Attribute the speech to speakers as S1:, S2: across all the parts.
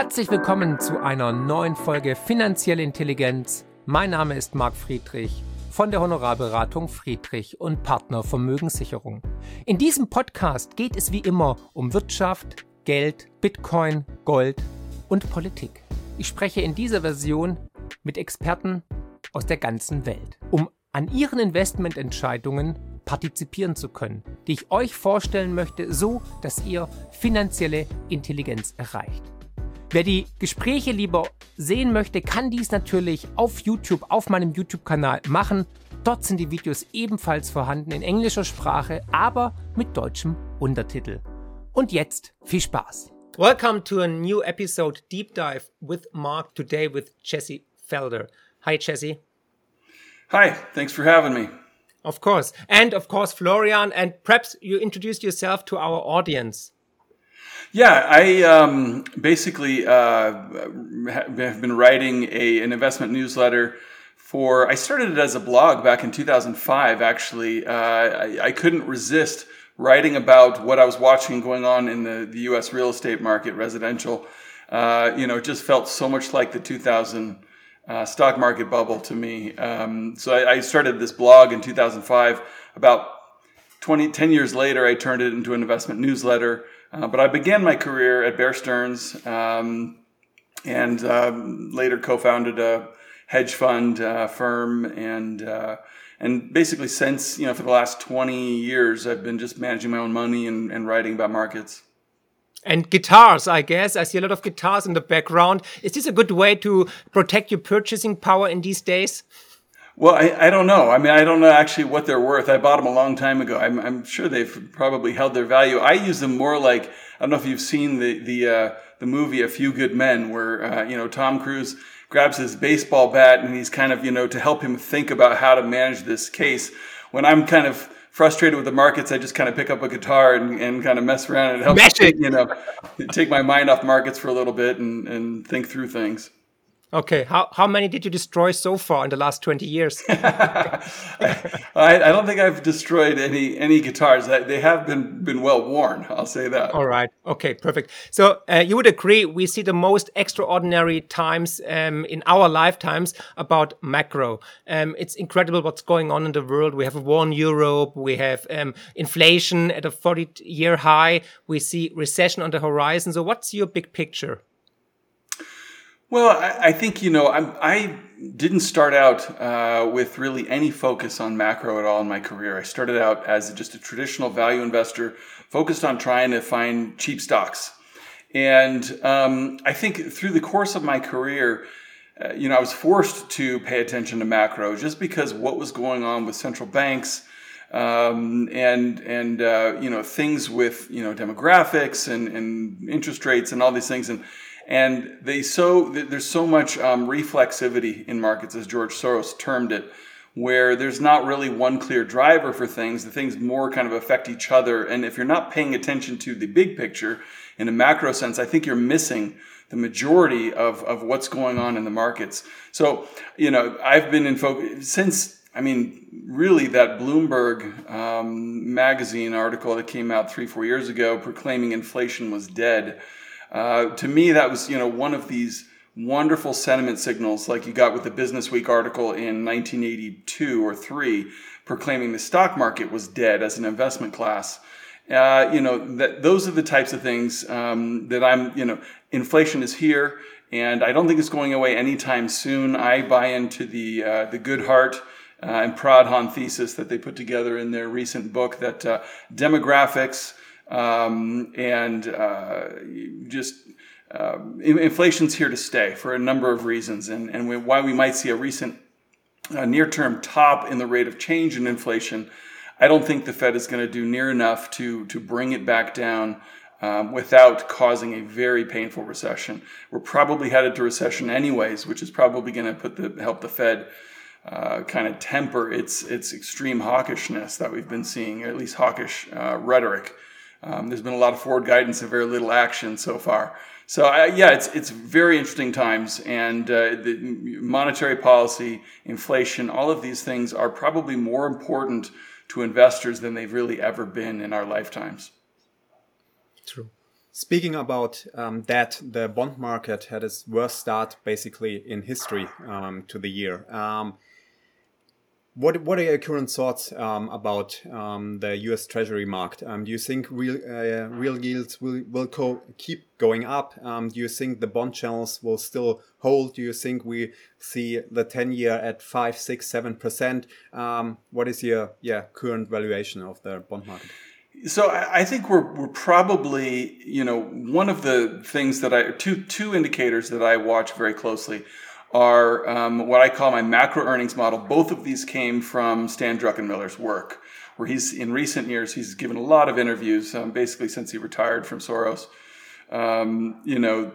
S1: Herzlich willkommen zu einer neuen Folge Finanzielle Intelligenz. Mein Name ist Marc Friedrich von der Honorarberatung Friedrich und Partner Vermögenssicherung. In diesem Podcast geht es wie immer um Wirtschaft, Geld, Bitcoin, Gold und Politik. Ich spreche in dieser Version mit Experten aus der ganzen Welt, um an ihren Investmententscheidungen partizipieren zu können, die ich euch vorstellen möchte, so dass ihr finanzielle Intelligenz erreicht. Wer die Gespräche lieber sehen möchte, kann dies natürlich auf YouTube, auf meinem YouTube-Kanal machen. Dort sind die Videos ebenfalls vorhanden in englischer Sprache, aber mit deutschem Untertitel. Und jetzt viel Spaß. Welcome to a new episode Deep Dive with Mark today with Jesse Felder. Hi Jesse.
S2: Hi, thanks for having me.
S1: Of course. And of course Florian and perhaps you introduce yourself to our audience.
S2: Yeah, I um, basically uh, have been writing a, an investment newsletter for. I started it as a blog back in 2005. Actually, uh, I, I, couldn't resist writing about what I was watching going on in the, the U.S. real estate market, residential. Uh, you know, it just felt so much like the 2000 uh, stock market bubble to me. Um, so I, I started this blog in 2005. About 20, 10 years later, I turned it into an investment newsletter. Uh, but I began my career at Bear Stearns um, and um, later co-founded a hedge fund uh, firm and uh, and basically since you know for the last 20 years I've been just managing my own money and, and writing about markets.
S1: And guitars, I guess. I see a lot of guitars in the background. Is this a good way to protect your purchasing power in these days?
S2: Well, I, I don't know. I mean, I don't know actually what they're worth. I bought them a long time ago. I'm, I'm sure they've probably held their value. I use them more like I don't know if you've seen the the uh, the movie A Few Good Men, where uh, you know Tom Cruise grabs his baseball bat and he's kind of you know to help him think about how to manage this case. When I'm kind of frustrated with the markets, I just kind of pick up a guitar and, and kind of mess around and help you know take my mind off markets for a little bit and, and think through things.
S1: Okay, how, how many did you destroy so far in the last 20 years?
S2: I, I, don't think I've destroyed any any guitars. They have been been well worn. I'll say that.
S1: All right. Okay. Perfect. So uh, you would agree we see the most extraordinary times um, in our lifetimes about macro. Um, it's incredible what's going on in the world. We have a war in Europe. We have um, inflation at a 40 year high. We see recession on the horizon. So what's your big picture?
S2: Well, I, I think, you know, I'm, I didn't start out uh, with really any focus on macro at all in my career. I started out as just a traditional value investor focused on trying to find cheap stocks. And um, I think through the course of my career, uh, you know, I was forced to pay attention to macro just because what was going on with central banks um, and and uh, you know things with you know demographics and, and interest rates and all these things and and they so there's so much um, reflexivity in markets, as George Soros termed it, where there's not really one clear driver for things. The things more kind of affect each other. And if you're not paying attention to the big picture in a macro sense, I think you're missing the majority of, of what's going on in the markets. So, you know, I've been in focus since, I mean, really that Bloomberg um, magazine article that came out three, four years ago proclaiming inflation was dead uh, to me, that was you know one of these wonderful sentiment signals, like you got with the Business Week article in 1982 or three, proclaiming the stock market was dead as an investment class. Uh, you know that those are the types of things um, that I'm. You know, inflation is here, and I don't think it's going away anytime soon. I buy into the uh, the Goodhart. Uh, and Pradhan thesis that they put together in their recent book that uh, demographics, um, and uh, just uh, inflation's here to stay for a number of reasons, and, and we, why we might see a recent uh, near-term top in the rate of change in inflation. I don't think the Fed is going to do near enough to to bring it back down. Um, without causing a very painful recession. We're probably headed to recession anyways, which is probably going to put the help the Fed uh, kind of temper its its extreme hawkishness that we've been seeing, at least hawkish uh, rhetoric. Um, there's been a lot of forward guidance and very little action so far. So uh, yeah, it's it's very interesting times, and uh, the monetary policy, inflation, all of these things are probably more important to investors than they've really ever been in our lifetimes.
S1: True.
S3: Speaking about um, that, the bond market had its worst start basically in history um, to the year. Um, what what are your current thoughts um, about um, the U.S. Treasury market? Um, do you think real uh, real yields will will keep going up? do you think the bond channels will still hold? Do you think we see the ten year at five, six, seven percent? what is your yeah current valuation of the bond market?
S2: So I think we're we're probably you know one of the things that I two two indicators that I watch very closely are um, what I call my macro earnings model. Both of these came from Stan Druckenmiller's work, where he's in recent years he's given a lot of interviews, um, basically since he retired from Soros. Um, you know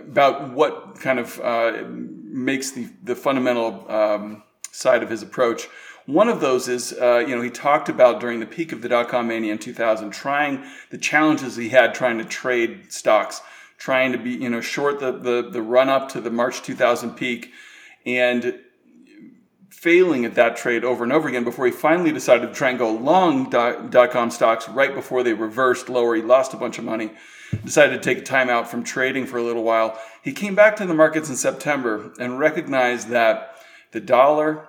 S2: about what kind of uh, makes the the fundamental um, side of his approach one of those is, uh, you know, he talked about during the peak of the dot com mania in 2000, trying the challenges he had trying to trade stocks, trying to be, you know, short the, the, the run up to the March 2000 peak and failing at that trade over and over again before he finally decided to try and go long dot com stocks right before they reversed lower. He lost a bunch of money, decided to take a time out from trading for a little while. He came back to the markets in September and recognized that the dollar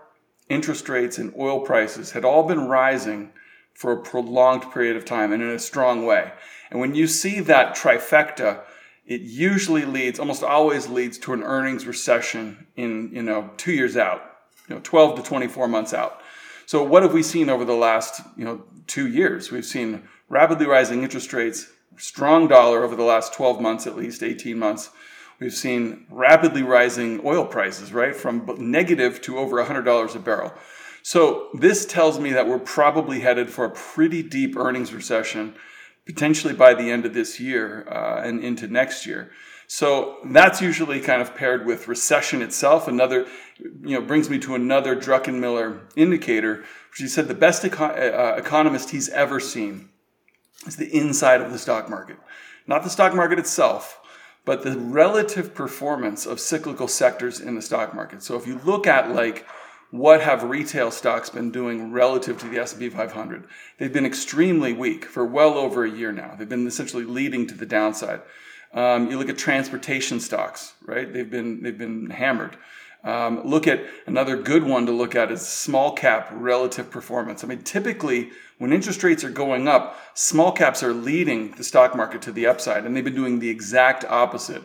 S2: interest rates and oil prices had all been rising for a prolonged period of time and in a strong way. And when you see that trifecta, it usually leads, almost always leads to an earnings recession in, you know, two years out, you know, 12 to 24 months out. So what have we seen over the last, you know, two years? We've seen rapidly rising interest rates, strong dollar over the last 12 months, at least 18 months. We've seen rapidly rising oil prices, right? From negative to over $100 a barrel. So this tells me that we're probably headed for a pretty deep earnings recession, potentially by the end of this year uh, and into next year. So that's usually kind of paired with recession itself. Another, you know, brings me to another Druckenmiller indicator, which he said the best eco- uh, economist he's ever seen is the inside of the stock market, not the stock market itself, but the relative performance of cyclical sectors in the stock market. So if you look at like what have retail stocks been doing relative to the S&P 500? They've been extremely weak for well over a year now. They've been essentially leading to the downside. Um, you look at transportation stocks, right? They've been they've been hammered. Um, look at another good one to look at is small cap relative performance. I mean, typically when interest rates are going up, small caps are leading the stock market to the upside, and they've been doing the exact opposite.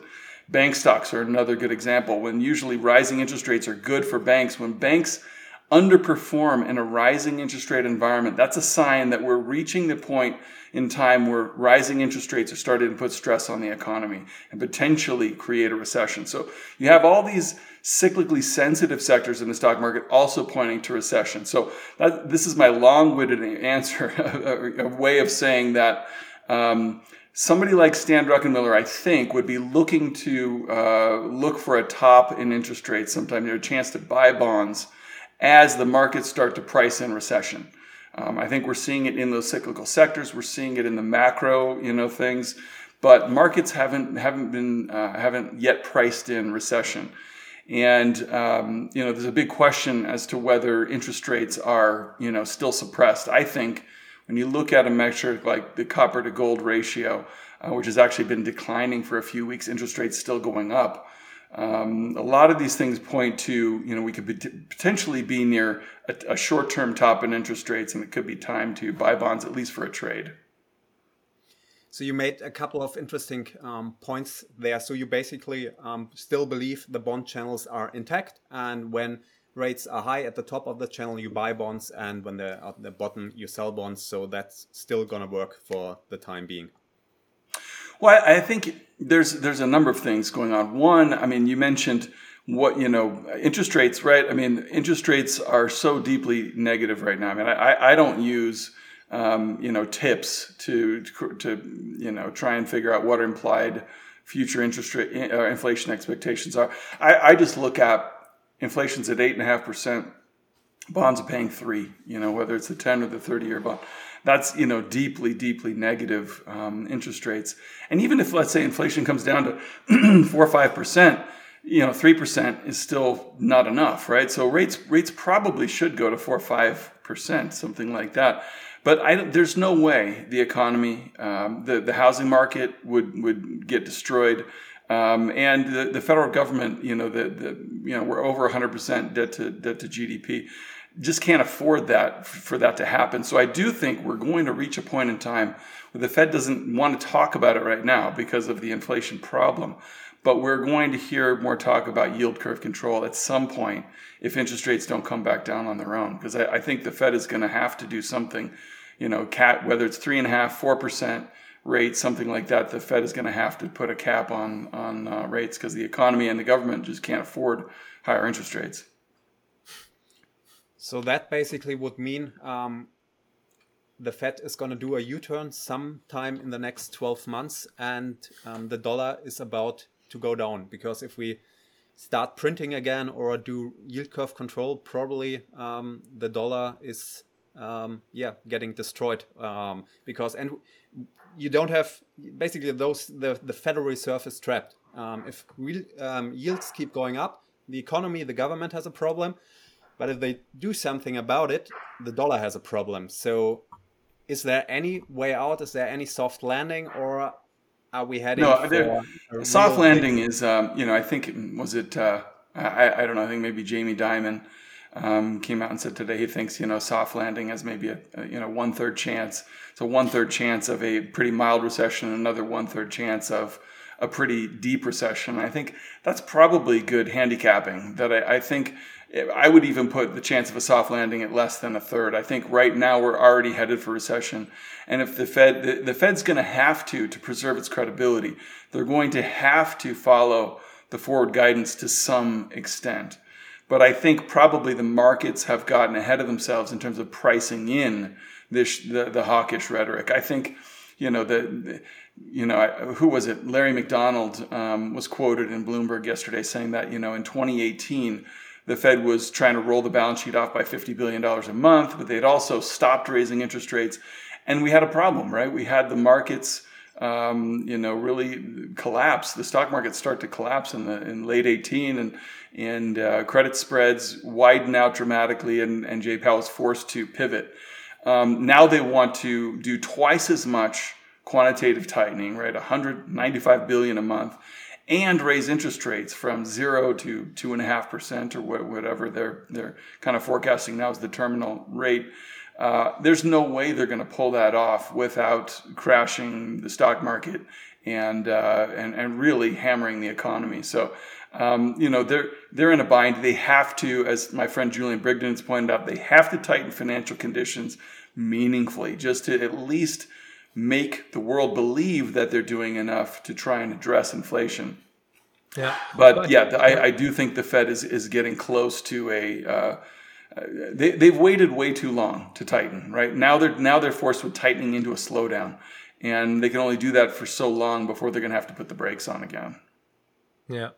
S2: Bank stocks are another good example. When usually rising interest rates are good for banks, when banks underperform in a rising interest rate environment, that's a sign that we're reaching the point in time where rising interest rates are starting to put stress on the economy and potentially create a recession. So you have all these cyclically sensitive sectors in the stock market also pointing to recession. So that, this is my long-winded answer, a, a, way of saying that um, somebody like Stan Druckenmiller, I think, would be looking to uh, look for a top in interest rates sometime, know, a chance to buy bonds as the markets start to price in recession. Um, I think we're seeing it in those cyclical sectors. We're seeing it in the macro, you know, things, but markets haven't haven't been uh, haven't yet priced in recession. And um, you know, there's a big question as to whether interest rates are you know still suppressed. I think when you look at a metric like the copper to gold ratio, uh, which has actually been declining for a few weeks, interest rates still going up. Um, a lot of these things point to, you know, we could potentially be near a, a short term top in interest rates, and it could be time to buy bonds, at least for a trade.
S3: So you made a couple of interesting um, points there. So you basically um, still believe the bond channels are intact, and when rates are high at the top of the channel, you buy bonds, and when they're at the bottom, you sell bonds. So that's still going to work for the time being.
S2: Well, I think there's there's a number of things going on. One, I mean, you mentioned what you know interest rates, right? I mean, interest rates are so deeply negative right now. I mean, I, I don't use um, you know TIPS to to you know try and figure out what implied future interest rate uh, inflation expectations are. I, I just look at inflation's at eight and a half percent. Bonds are paying three. You know, whether it's the ten or the thirty year bond that's you know deeply deeply negative um, interest rates and even if let's say inflation comes down to four or five percent you know three percent is still not enough right so rates rates probably should go to four or five percent something like that But I, there's no way the economy, um, the the housing market would would get destroyed. Um, and the, the federal government, you know, the, the you know we're over 100% debt to debt to GDP, just can't afford that for that to happen. So I do think we're going to reach a point in time where the Fed doesn't want to talk about it right now because of the inflation problem, but we're going to hear more talk about yield curve control at some point if interest rates don't come back down on their own. Because I, I think the Fed is going to have to do something, you know, cat whether it's three and a half, four percent rate, something like that, the Fed is going to have to put a cap on on uh, rates because the economy and the government just can't afford higher interest rates.
S3: So that basically would mean um, the Fed is going to do a U-turn sometime in the next 12 months, and um, the dollar is about to go down because if we start printing again or do yield curve control, probably um, the dollar is um, yeah getting destroyed um, because and you don't have basically those the, the Federal Reserve is trapped. Um, if real, um, yields keep going up, the economy, the government has a problem. But if they do something about it, the dollar has a problem. So, is there any way out? Is there any soft landing, or are we heading no,
S2: for soft landing? Thing? Is um, you know I think was it uh, I I don't know I think maybe Jamie Dimon um, came out and said today he thinks you know soft landing has maybe a, a you know one third chance. A one third chance of a pretty mild recession, and another one third chance of a pretty deep recession. I think that's probably good handicapping. That I, I think I would even put the chance of a soft landing at less than a third. I think right now we're already headed for recession, and if the Fed the, the Fed's going to have to to preserve its credibility, they're going to have to follow the forward guidance to some extent. But I think probably the markets have gotten ahead of themselves in terms of pricing in this the, the hawkish rhetoric. I think, you know, the, you know, who was it? Larry McDonald um, was quoted in Bloomberg yesterday saying that, you know, in 2018, the Fed was trying to roll the balance sheet off by $50 billion a month, but they'd also stopped raising interest rates. And we had a problem, right? We had the markets um, you know, really collapse. The stock market start to collapse in the in late 18, and and uh, credit spreads widen out dramatically, and and Jay Powell was forced to pivot. Um, now they want to do twice as much quantitative tightening, right? 195 billion a month, and raise interest rates from zero to two and a half percent or whatever they're they're kind of forecasting now as the terminal rate. Uh, there's no way they're going to pull that off without crashing the stock market and uh, and and really hammering the economy. So. Um, you know they're they're in a bind. They have to, as my friend Julian Brigden has pointed out, they have to tighten financial conditions meaningfully, just to at least make the world believe that they're doing enough to try and address inflation. Yeah, but yeah, I, I do think the Fed is is getting close to a uh, they, they've waited way too long to tighten, right? Now they're now they're forced with tightening into a slowdown, and they can only do that for so long before they're going to have to put the brakes on again.
S1: Yeah,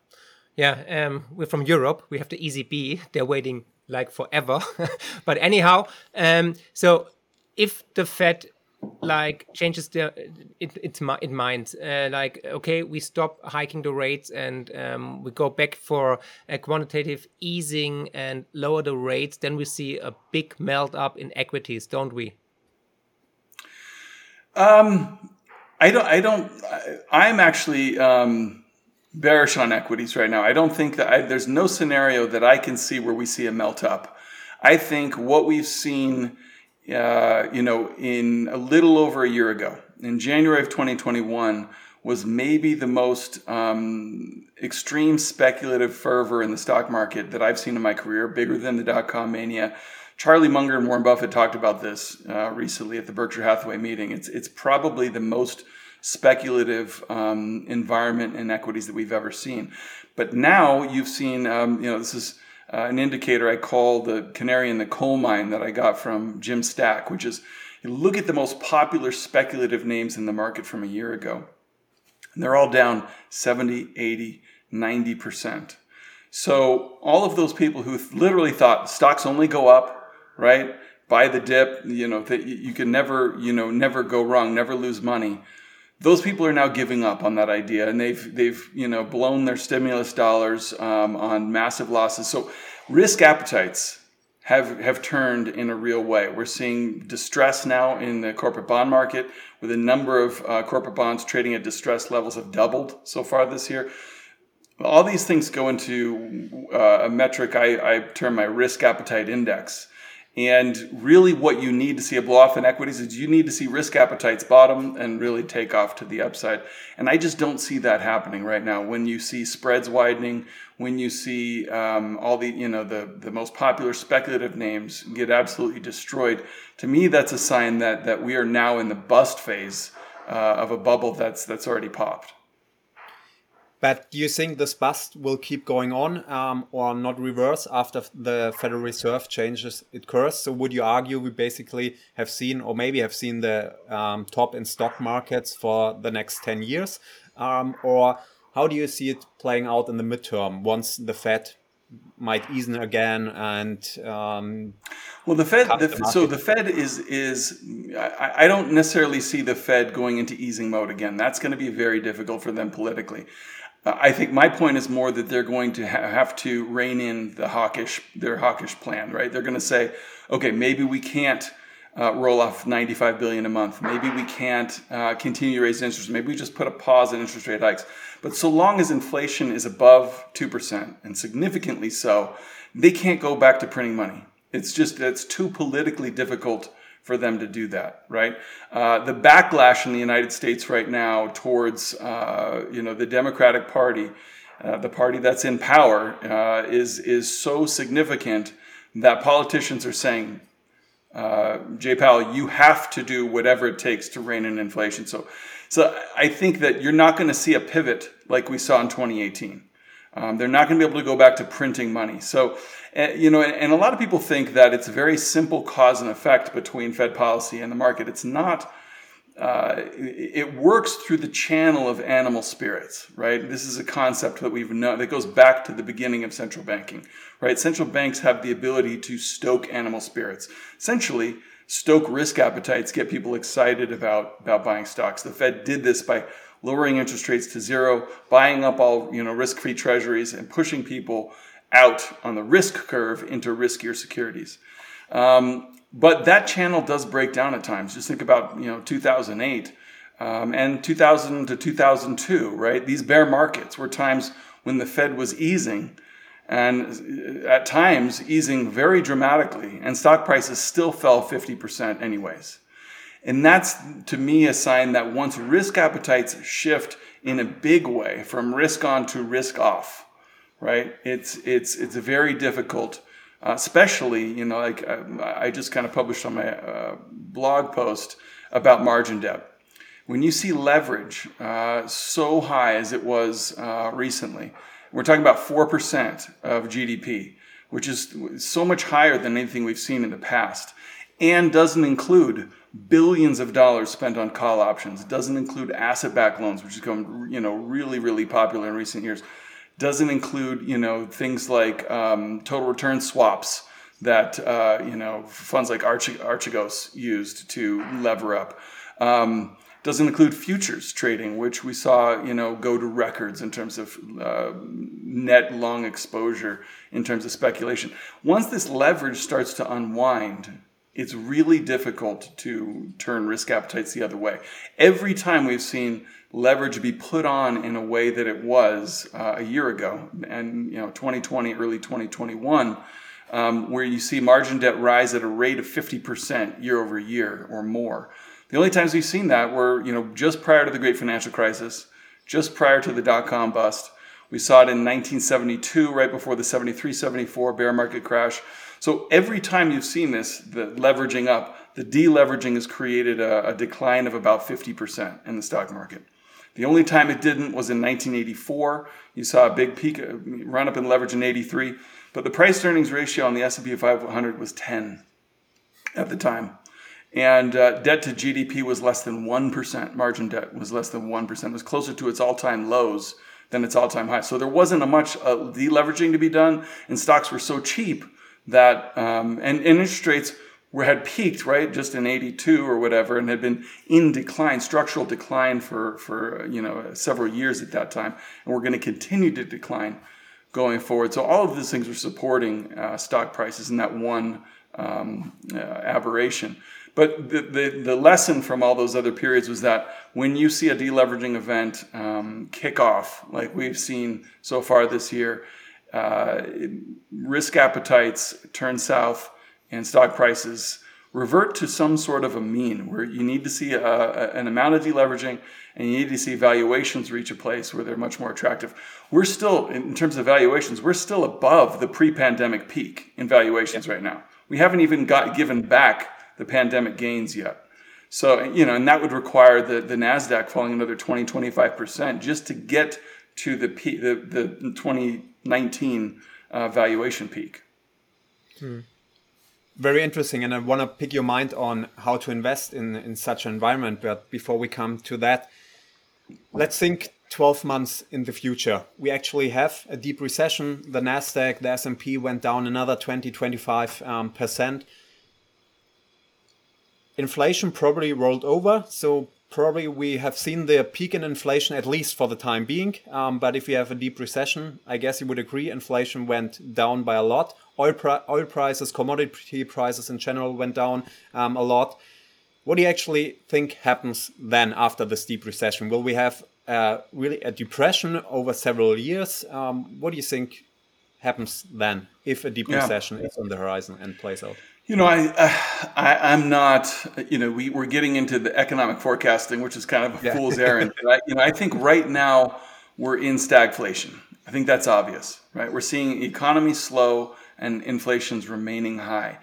S1: yeah. Um, we're from Europe. We have the ECB. They're waiting like forever. but anyhow, um, so if the Fed like changes the it, its it mind uh, like okay we stop hiking the rates and um, we go back for a quantitative easing and lower the rates then we see a big melt up in equities don't we?
S2: Um i don't i don't I, i'm actually um bearish on equities right now. I don't think that I, there's no scenario that i can see where we see a melt up. I think what we've seen uh, you know, in a little over a year ago, in January of 2021, was maybe the most um, extreme speculative fervor in the stock market that I've seen in my career, bigger than the dot com mania. Charlie Munger and Warren Buffett talked about this uh, recently at the Berkshire Hathaway meeting. It's it's probably the most speculative um, environment in equities that we've ever seen. But now you've seen, um, you know, this is uh, an indicator I call the canary in the coal mine that I got from Jim Stack, which is look at the most popular speculative names in the market from a year ago. And they're all down 70, 80, 90%. So all of those people who literally thought stocks only go up, right? Buy the dip, you know, that you can never, you know, never go wrong, never lose money those people are now giving up on that idea and they've they've you know blown their stimulus dollars um, on massive losses so risk appetites have have turned in a real way. We're seeing distress now in the corporate bond market, with a number of uh, corporate bonds trading at distress levels have doubled so far this year. All these things go into uh, a metric I, I term my risk appetite index. And really, what you need to see a blow off in equities is you need to see risk appetites bottom and really take off to the upside. And I just don't see that happening right now. When you see spreads widening, when you see um, all the you know the the most popular speculative names get absolutely destroyed, to me that's a sign that that we are now in the bust phase uh, of a bubble that's that's already popped.
S3: But do you think this bust will keep going on um, or not reverse after the Federal Reserve changes its course? So would you argue we basically have seen or maybe have seen the um, top in stock markets for the next 10 years? Um, or how do you see it playing out in the midterm once the Fed might ease again and um,
S2: well the fed the, the so the fed is is I, I, don't necessarily see the fed going into easing mode again that's going to be very difficult for them politically I think my point is more that they're going to ha- have to rein in the hawkish their hawkish plan, right? They're going to say, okay, maybe we can't uh, roll off 95 billion a month. Maybe we can't uh, continue to raise interest. Maybe we just put a pause in interest rate hikes. But so long as inflation is above two percent and significantly so, they can't go back to printing money. It's just that it's too politically difficult for them to do that, right? Uh, the backlash in the United States right now towards, uh, you know, the Democratic Party, uh, the party that's in power, uh, is is so significant that politicians are saying, uh, Jay Powell, you have to do whatever it takes to rein in inflation. So, so I think that you're not going to see a pivot like we saw in 2018. Um, they're not going to be able to go back to printing money. So, uh, you know, and, and, a lot of people think that it's a very simple cause and effect between Fed policy and the market. It's not. Uh, it works through the channel of animal spirits, right? This is a concept that we've known that goes back to the beginning of central banking, right? Central banks have the ability to stoke animal spirits. Essentially, stoke risk appetites, get people excited about, about buying stocks. The Fed did this by lowering interest rates to zero, buying up all you know risk-free treasuries, and pushing people out on the risk curve into riskier securities. Um, but that channel does break down at times. Just think about you know 2008 um, and 2000 to 2002, right? These bear markets were times when the Fed was easing, and at times easing very dramatically, and stock prices still fell 50% anyways. And that's to me a sign that once risk appetites shift in a big way from risk on to risk off, right? It's it's it's very difficult, uh, especially you know like I, uh, I just kind of published on my uh, blog post about margin debt. When you see leverage uh, so high as it was uh, recently, we're talking about four percent of GDP, which is so much higher than anything we've seen in the past, and doesn't include billions of dollars spent on call options. It doesn't include asset-backed loans, which has become you know really really popular in recent years. Doesn't include you know things like um, total return swaps that uh, you know funds like Arch- used to lever up. Um, doesn't include futures trading, which we saw, you know, go to records in terms of uh, net long exposure, in terms of speculation. Once this leverage starts to unwind, it's really difficult to turn risk appetites the other way. Every time we've seen leverage be put on in a way that it was uh, a year ago, and you know, 2020, early 2021, um, where you see margin debt rise at a rate of 50% year over year or more. The only times we've seen that were, you know, just prior to the great financial crisis, just prior to the dot com bust. We saw it in 1972, right before the 73 74 bear market crash. So every time you've seen this, the leveraging up, the deleveraging has created a, a decline of about 50% in the stock market. The only time it didn't was in 1984. You saw a big peak, uh, run up in leverage in 83, but the price earnings ratio on the S&P 500 was 10 at the time. And uh, debt to GDP was less than 1%. Margin debt was less than 1%. It was closer to its all time lows than its all time high. So there wasn't a much uh, deleveraging to be done, and stocks were so cheap that um, and, interest rates were had peaked right just in 82 or whatever and had been in decline structural decline for for you know several years at that time and we're going to continue to decline going forward. So all of these things are supporting uh, stock prices in that one um, uh, aberration. But the, the, the, lesson from all those other periods was that when you see a deleveraging event um, kick off, like we've seen so far this year, uh, risk appetites turn south and stock prices revert to some sort of a mean where you need to see a, a, an amount of deleveraging and you need to see valuations reach a place where they're much more attractive. We're still, in terms of valuations, we're still above the pre-pandemic peak in valuations right now. We haven't even got given back the pandemic gains yet. So, you know, and that would require the, the NASDAQ falling another 20, 25% just to get to the, peak, the, the 2019 uh, valuation peak.
S3: Hmm. Very interesting. And I want to pick your mind on how to invest in, in such an environment. But before we come to that, let's think 12 months in the future. We actually have a deep recession. The Nasdaq, the S&P went down another 20, 25 um, percent. Inflation probably rolled over, so probably we have seen the peak in inflation at least for the time being. Um, but if we have a deep recession, I guess you would agree inflation went down by a lot. Oil, pri- oil prices, commodity prices in general went down um, a lot. What do you actually think happens then after this deep recession? Will we have uh, really a depression over several years? Um, what do you think happens then if a deep yeah. recession is on the horizon and plays out?
S2: You know, I, uh, I am not. You know, we we're getting into the economic forecasting, which is kind of a yeah. fool's errand. I, you know, I think right now we're in stagflation. I think that's obvious, right? We're seeing economy slow and inflation's remaining high.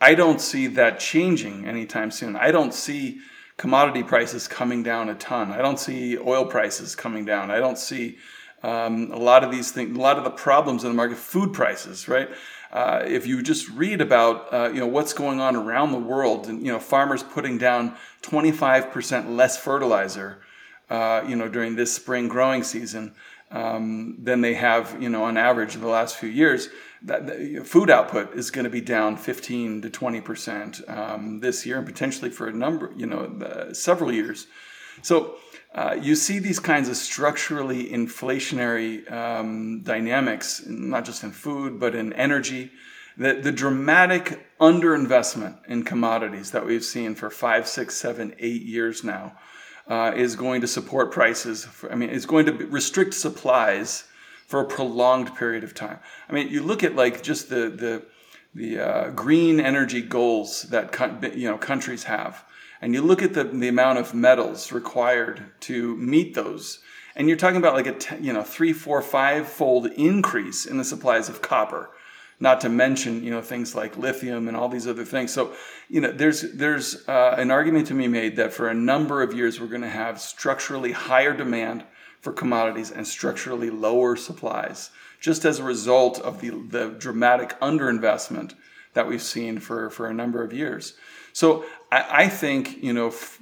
S2: I don't see that changing anytime soon. I don't see commodity prices coming down a ton. I don't see oil prices coming down. I don't see um, a lot of these things, a lot of the problems in the market, food prices, right? Uh, if you just read about uh, you know what's going on around the world, and you know farmers putting down 25% less fertilizer, uh, you know during this spring growing season um, than they have you know on average in the last few years that, that food output is going to be down 15 to 20 percent um, this year, and potentially for a number, you know, uh, several years. So uh, you see these kinds of structurally inflationary um, dynamics, not just in food but in energy. The, the dramatic underinvestment in commodities that we've seen for five, six, seven, eight years now uh, is going to support prices. For, I mean, it's going to restrict supplies for a prolonged period of time. I mean, you look at like just the the the uh, green energy goals that you know countries have, and you look at the the amount of metals required to meet those, and you're talking about like a you know three, four, five fold increase in the supplies of copper. Not to mention, you know, things like lithium and all these other things. So, you know, there's there's uh, an argument to be made that for a number of years we're going to have structurally higher demand for commodities and structurally lower supplies, just as a result of the, the dramatic underinvestment that we've seen for, for a number of years. So I, I think, you know, f-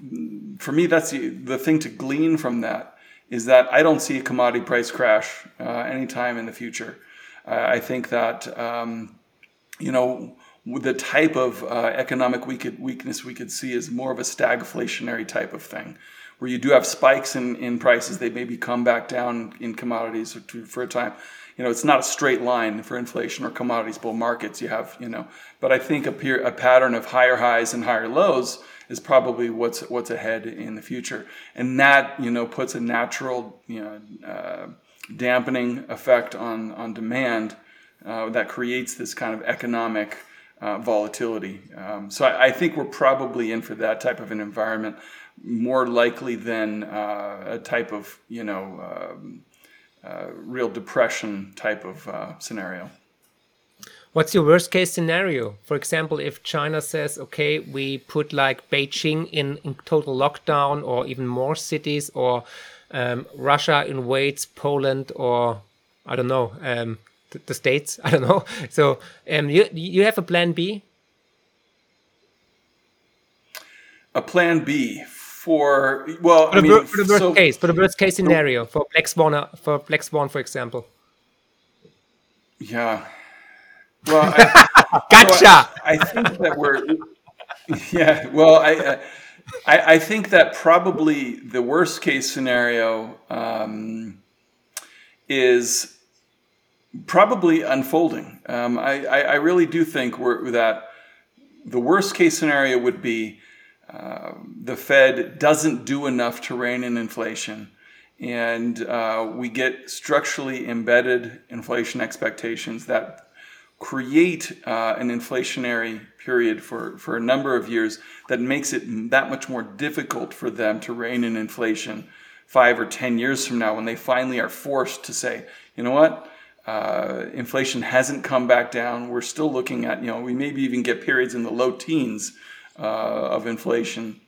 S2: for me, that's the, the thing to glean from that is that I don't see a commodity price crash uh, anytime in the future. Uh, I think that, um, you know, the type of uh, economic weakness we could see is more of a stagflationary type of thing where you do have spikes in, in prices, they maybe come back down in commodities for a time. You know, it's not a straight line for inflation or commodities bull markets. You have, you know, but I think a, peer, a pattern of higher highs and higher lows is probably what's what's ahead in the future, and that you know puts a natural you know uh, dampening effect on on demand uh, that creates this kind of economic uh, volatility. Um, so I, I, think we're probably in for that type of an environment more likely than uh, a type of you know um, uh, real depression type of uh, scenario.
S1: What's your worst case scenario? For example, if China says, okay, we put like Beijing in, in total lockdown or even more cities, or um, Russia invades Poland or I don't know, um, the, the, States, I don't know. So um, you, you have a plan B?
S2: A plan B for well,
S1: for the, I mean, for the worst so, case, for the worst case scenario for Black Swan, uh, for Black Swan, for example.
S2: Yeah. Well, I,
S1: gotcha.
S2: Well, I, I, think that we're. Yeah. Well, I, I, I think that probably the worst case scenario um, is probably unfolding. Um, I, I, I, really do think we're, that the worst case scenario would be the Fed doesn't do enough to rein in inflation, and uh, we get structurally embedded inflation expectations that create uh, an inflationary period for, for a number of years that makes it that much more difficult for them to rein in inflation five or ten years from now when they finally are forced to say, you know what? Uh, inflation hasn't come back down. We're still looking at, you know, we maybe even get periods in the low teens uh, of inflation.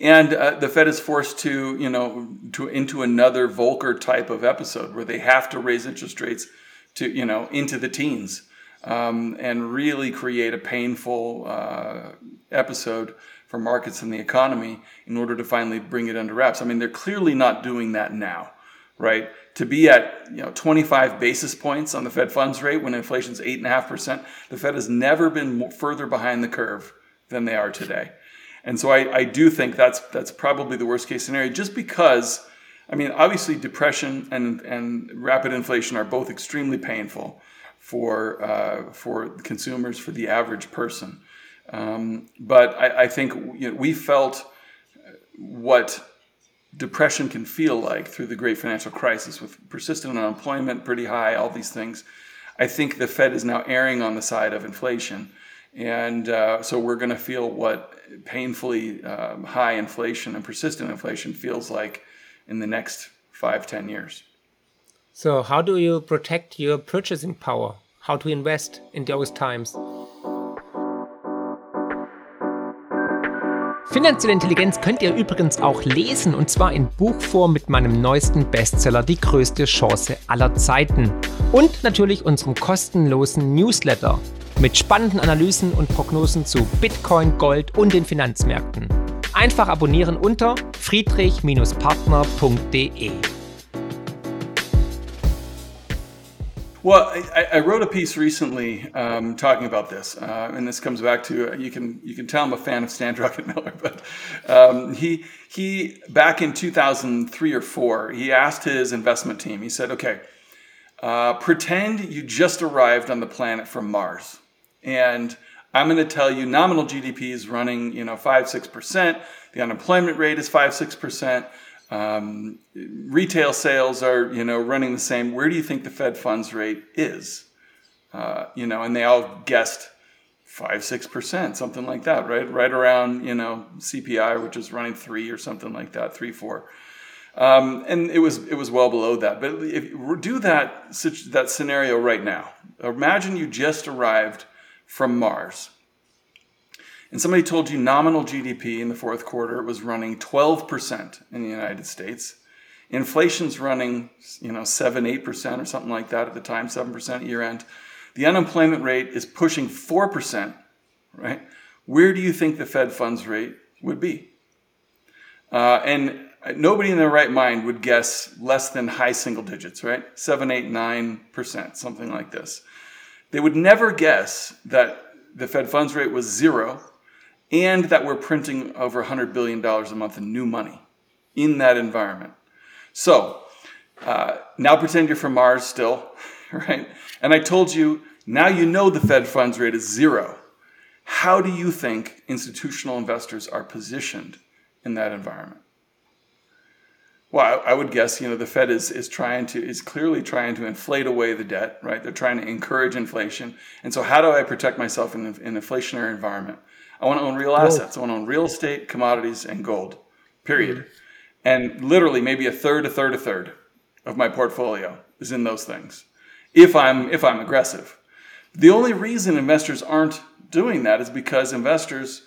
S2: And uh, the Fed is forced to, you know, to into another Volcker type of episode where they have to raise interest rates to, you know, into the teens um, and really create a painful uh, episode for markets and the economy in order to finally bring it under wraps. I mean, they're clearly not doing that now, right? To be at you know 25 basis points on the Fed funds rate when inflation's eight and a half percent, the Fed has never been further behind the curve than they are today. And so I, I do think that's that's probably the worst case scenario, just because I mean, obviously depression and, and rapid inflation are both extremely painful for uh, for consumers, for the average person. Um, but I, I think you know, we felt what depression can feel like through the great financial crisis with persistent unemployment pretty high, all these things. I think the Fed is now erring on the side of inflation. And uh, so we're going to feel what painfully um, high inflation and persistent inflation feels like in the next five, ten years.
S1: So, how do you protect your purchasing power? How to invest in those times? Finanzielle Intelligenz könnt ihr übrigens auch lesen und zwar in Buchform mit meinem neuesten Bestseller Die größte Chance aller Zeiten und natürlich unserem kostenlosen Newsletter mit spannenden Analysen und Prognosen zu Bitcoin, Gold und den Finanzmärkten. Einfach abonnieren unter friedrich-partner.de.
S2: Well, I, I, wrote a piece recently um, talking about this, uh, and this comes back to uh, you can you can tell I'm a fan of Stan Druckenmiller, but um, he he back in 2003 or four he asked his investment team. He said, "Okay, uh, pretend you just arrived on the planet from Mars, and I'm going to tell you nominal GDP is running you know five six percent, the unemployment rate is five six percent." Um, retail sales are, you know, running the same. Where do you think the Fed funds rate is? Uh, you know, and they all guessed five, six percent, something like that, right? Right around, you know, CPI, which is running three or something like that, three, four. Um, and it was it was well below that. But if do that that scenario right now, imagine you just arrived from Mars and somebody told you nominal GDP in the fourth quarter was running 12% in the United States. Inflation's running, you know, 7, 8% or something like that at the time, 7% year end. The unemployment rate is pushing 4%, right? Where do you think the Fed funds rate would be? Uh, and nobody in their right mind would guess less than high single digits, right? 7, 8, 9%, something like this. They would never guess that the Fed funds rate was zero and that we're printing over $100 billion a month in new money in that environment. So uh, now pretend you're from Mars still, right? And I told you, now you know the Fed funds rate is zero. How do you think institutional investors are positioned in that environment? Well, I, I would guess, you know, the Fed is, is trying to, is clearly trying to inflate away the debt, right? They're trying to encourage inflation. And so how do I protect myself in, in an inflationary environment? I want to own real assets. I want to own real estate, commodities, and gold. Period. Mm-hmm. And literally, maybe a third, a third, a third of my portfolio is in those things. If I'm if I'm aggressive, the only reason investors aren't doing that is because investors,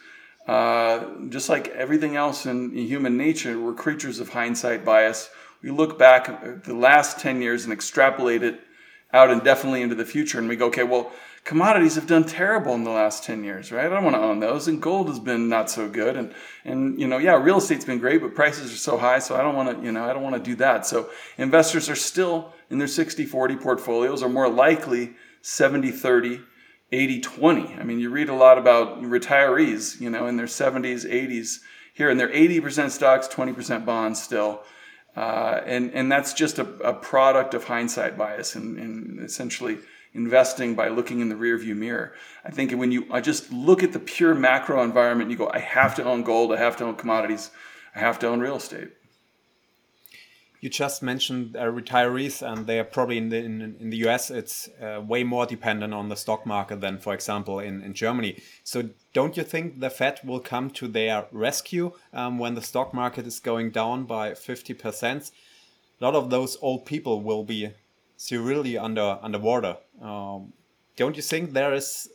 S2: uh, just like everything else in, in human nature, we're creatures of hindsight bias. We look back the last ten years and extrapolate it out indefinitely into the future, and we go, okay, well commodities have done terrible in the last 10 years, right? I don't want to own those. And gold has been not so good. And, and, you know, yeah, real estate's been great, but prices are so high. So I don't want to, you know, I don't want to do that. So investors are still in their 60 40 portfolios are more likely 70 30, 80 20. I mean, you read a lot about retirees, you know, in their 70s, 80s here, and they're 80% stocks, 20% bonds still. Uh, and, and that's just a, a, product of hindsight bias and, and, essentially investing by looking in the rearview mirror. I think when you I just look at the pure macro environment, you go, I have to own gold, I have to own commodities, I have to own real estate
S3: you just mentioned uh, retirees, and they are probably in the in, in the US. It's uh, way more dependent on the stock market than, for example, in, in Germany. So, don't you think the Fed will come to their rescue um, when the stock market is going down by fifty percent? A lot of those old people will be severely under underwater. Um, don't you think there is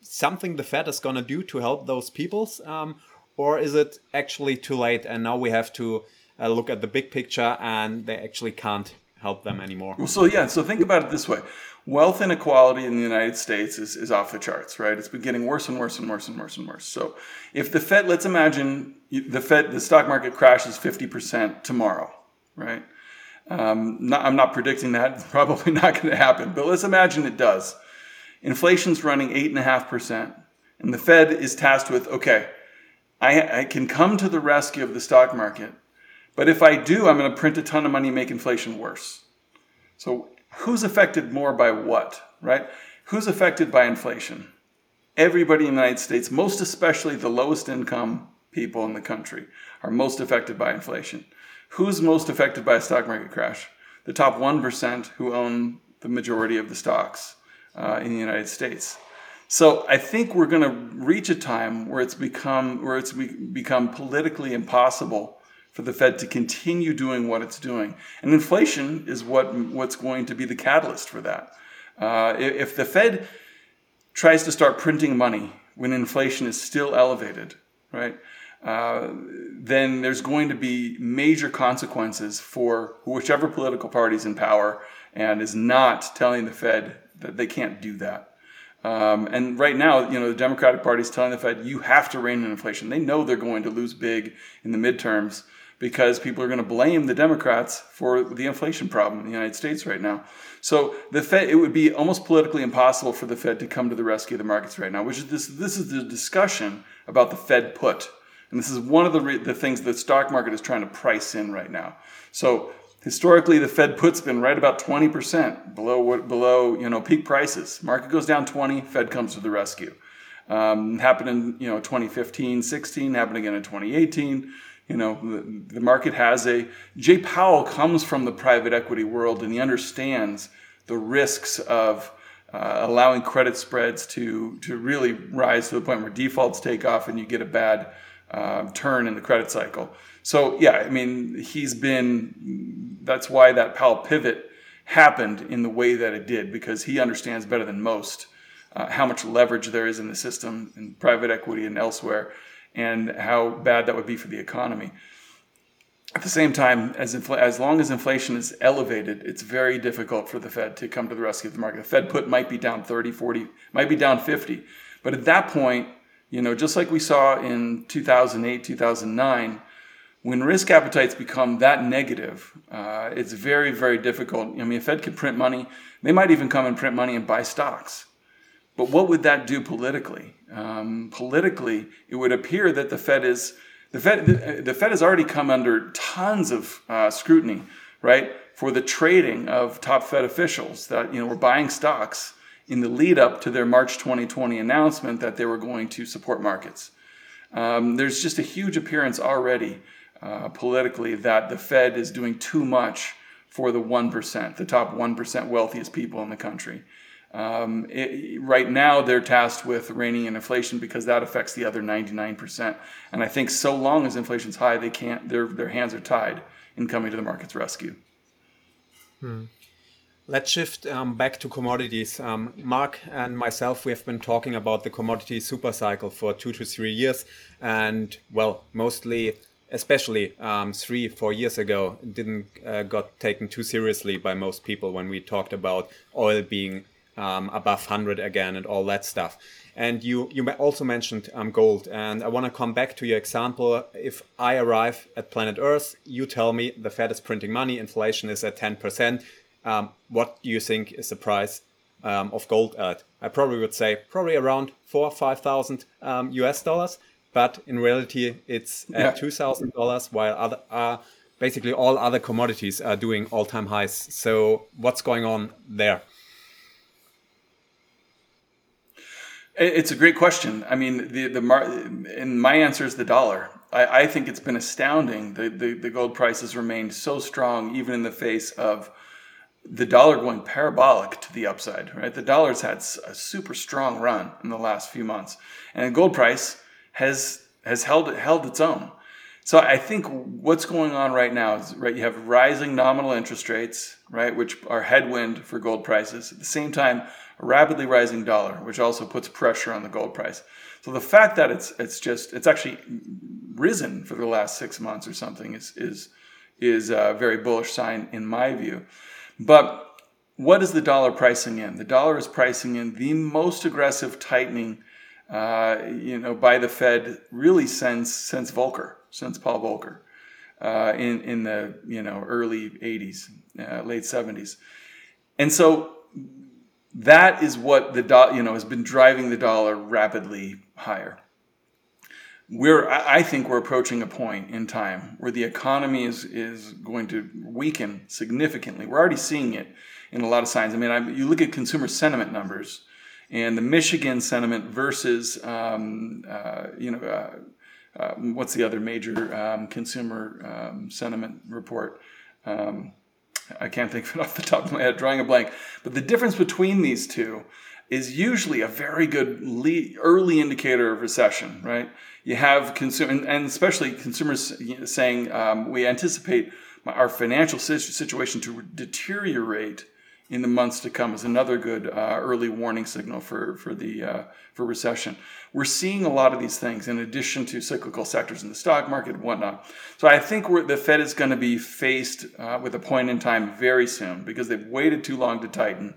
S3: something the Fed is going to do to help those peoples, um, or is it actually too late and now we have to uh, look at the big picture and they actually can't help them anymore.
S2: So yeah, so think about it this way. Wealth inequality in the United States is, is off the charts, right? It's been getting worse and worse and worse and worse and worse. So if the Fed, let's imagine the Fed, the stock market crashes 50% tomorrow, right? Um, not, I'm not predicting that. It's probably not going to happen, but let's imagine it does. Inflation's running 8.5%, and the Fed is tasked with, okay, I, I can come to the rescue of the stock market but if I do, I'm going to print a ton of money, make inflation worse. So who's affected more by what, right? Who's affected by inflation? Everybody in the United States, most especially the lowest income people in the country, are most affected by inflation. Who's most affected by a stock market crash? The top 1% who own the majority of the stocks uh, in the United States. So I think we're going to reach a time where it's become where it's become politically impossible for the Fed to continue doing what it's doing. And inflation is what, what's going to be the catalyst for that. Uh, if the Fed tries to start printing money when inflation is still elevated, right, uh, then there's going to be major consequences for whichever political party is in power and is not telling the Fed that they can't do that. Um, and right now, you know, the Democratic Party is telling the Fed, you have to rein in inflation. They know they're going to lose big in the midterms because people are going to blame the Democrats for the inflation problem in the United States right now. So the Fed, it would be almost politically impossible for the Fed to come to the rescue of the markets right now. Which is this? This is the discussion about the Fed put, and this is one of the the things the stock market is trying to price in right now. So historically, the Fed put's been right about twenty percent below what below you know peak prices. Market goes down twenty, Fed comes to the rescue. Um, happened in you know 2015, 16, happened again in 2018 you know the, the, market has a jay powell comes from the private equity world and he understands the risks of uh, allowing credit spreads to to really rise to the point where defaults take off and you get a bad uh, turn in the credit cycle. So yeah i mean he's been that's why that powell pivot happened in the way that it did because he understands better than most uh, how much leverage there is in the system in private equity and elsewhere and how bad that would be for the economy. At the same time, as, infl- as long as inflation is elevated, it's very difficult for the Fed to come to the rescue of the market. The Fed put might be down 30, 40, might be down 50. But at that point, you know, just like we saw in 2008, 2009, when risk appetites become that negative, uh, it's very, very difficult. I mean, a Fed could print money. They might even come and print money and buy stocks. But what would that do politically? Um, politically, it would appear that the Fed is the Fed. The, the Fed has already come under tons of uh, scrutiny, right, for the trading of top Fed officials that you know were buying stocks in the lead up to their March 2020 announcement that they were going to support markets. Um, there's just a huge appearance already uh, politically that the Fed is doing too much for the 1%, the top 1% wealthiest people in the country. Um, it, right now, they're tasked with reining in inflation because that affects the other 99%. And I think so long as inflation's high, they can't. Their their hands are tied in coming to the market's rescue.
S3: Hmm. Let's shift um, back to commodities. Um, Marc and myself, we have been talking about the commodity super cycle for two to three years, and well, mostly especially um, three, four years ago, didn't uh, got taken too seriously by most people when we talked about oil being um, above 100 again and all that stuff. And you, you also mentioned um, gold. And I want to come back to your example. If I arrive at planet Earth, you tell me the Fed is printing money, inflation is at 10%. Um, what do you think is the price um, of gold at? I probably would say probably around four or 5,000 US um, dollars. But in reality, it's at yeah. $2,000 while other, uh, basically all other commodities are doing all-time highs. So what's going on there?
S2: It's a great question. I mean, the the mar- and my answer is the dollar. I, I think it's been astounding. The, the the gold price has remained so strong, even in the face of the dollar going parabolic to the upside. Right, the dollar's had a super strong run in the last few months, and the gold price has has held held its own. So I think what's going on right now is right. You have rising nominal interest rates, right, which are headwind for gold prices. At the same time a rapidly rising dollar, which also puts pressure on the gold price. So the fact that it's it's just it's actually risen for the last six months or something is is is a very bullish sign in my view. But what is the dollar pricing in? The dollar is pricing in the most aggressive tightening, uh, you know, by the Fed really since since Volcker, since Paul Volcker, uh, in in the you know early '80s, uh, late '70s, and so that is what the do, you know has been driving the dollar rapidly higher. We're I think we're approaching a point in time where the economy is is going to weaken significantly. We're already seeing it in a lot of signs. I mean, I, you look at consumer sentiment numbers, and the Michigan sentiment versus um, uh, you know. Uh, uh, what's the other major um, consumer um, sentiment report? I can't think of it off the top of my head, drawing a blank. But the difference between these two is usually a very good early indicator of recession, right? You have consumer, and especially consumers saying um, we anticipate our financial situation to deteriorate in the months to come is another good uh, early warning signal for for the uh, for recession. We're seeing a lot of these things in addition to cyclical sectors in the stock market and whatnot. So I think the Fed is going to be faced uh, with a point in time very soon because they've waited too long to tighten.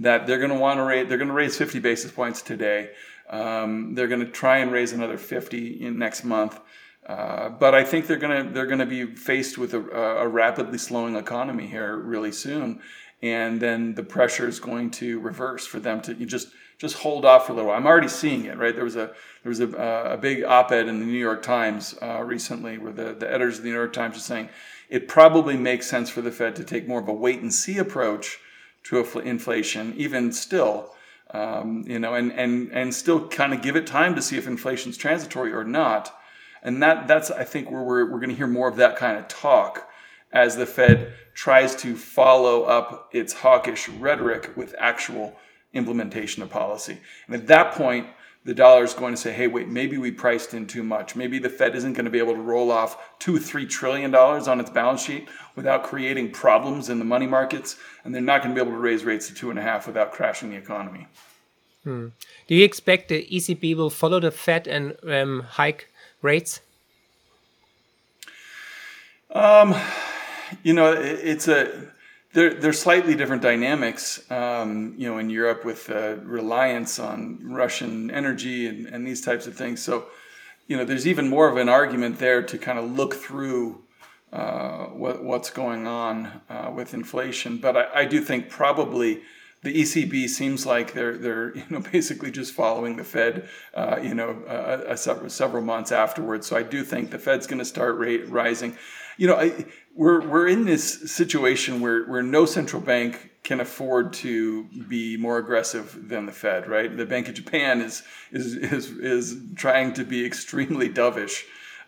S2: That they're going to want to raise. They're going to raise 50 basis points today. Um, they're going to try and raise another 50 in next month. Uh, but I think they're gonna they're gonna be faced with a, a, rapidly slowing economy here really soon, and then the pressure is going to reverse for them to just just hold off for a little while. I'm already seeing it. Right there was a there was a, a big op-ed in the New York Times uh, recently where the, the editors of the New York Times are saying it probably makes sense for the Fed to take more of a wait and see approach to inflation, even still. Um, you know, and and and still kind of give it time to see if inflation's transitory or not. And that that's I think where we're we're going to hear more of that kind of talk as the Fed tries to follow up its hawkish rhetoric with actual implementation of policy. And at that point, the dollar is going to say, hey, wait, maybe we priced in too much. Maybe the Fed isn't going to be able to roll off two, three trillion dollars on its balance sheet without creating problems in the money markets. And they're not going to be able to raise rates to two and a half without crashing the economy.
S1: Hmm. Do you expect the ECB will follow the Fed and um, hike rates?
S2: Um, you know, it's a there, there's slightly different dynamics, um, you know, in Europe with uh, reliance on Russian energy and, and these types of things. So, you know, there's even more of an argument there to kind of look through uh, what, what's going on uh, with inflation. But I, I, do think probably the ECB seems like they're they're you know basically just following the Fed, uh, you know, uh, several, several months afterwards. So I do think the Fed's going to start rate rising. You know, I, we're we're in this situation where where no central bank can afford to be more aggressive than the Fed, right? The Bank of Japan is is is is trying to be extremely dovish,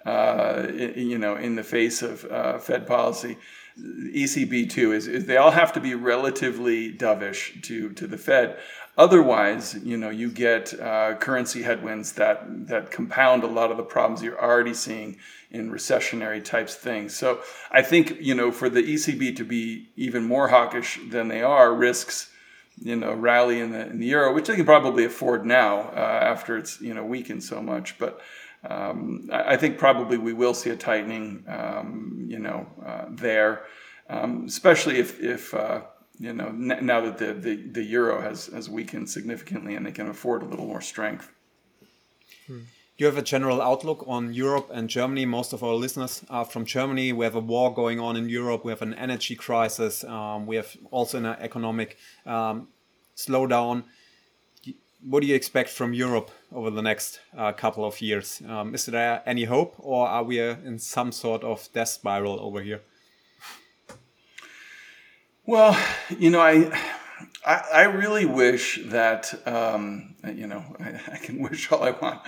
S2: uh, you know, in the face of uh, Fed policy. ECB too is, is they all have to be relatively dovish to to the Fed. Otherwise, you know, you get uh, currency headwinds that that compound a lot of the problems you're already seeing in recessionary types things. So I think you know for the ECB to be even more hawkish than they are risks you know rally in the in the euro, which they can probably afford now uh, after it's you know weakened so much, but. Um, I, think probably we will see a tightening, um, you know, uh, there, um, especially if, if uh, you know, n- now that the, the, the euro has, has weakened significantly and they can afford a little more strength.
S3: Hmm. You have a general outlook on Europe and Germany? Most of our listeners are from Germany. We have a war going on in Europe. We have an energy crisis. Um, we have also an economic um, slowdown. What do you expect from Europe over the next uh, couple of years? Um, is there any hope, or are we uh, in some sort of death spiral over here?
S2: Well, you know, I I, I really wish that um, you know I, I, can wish all I want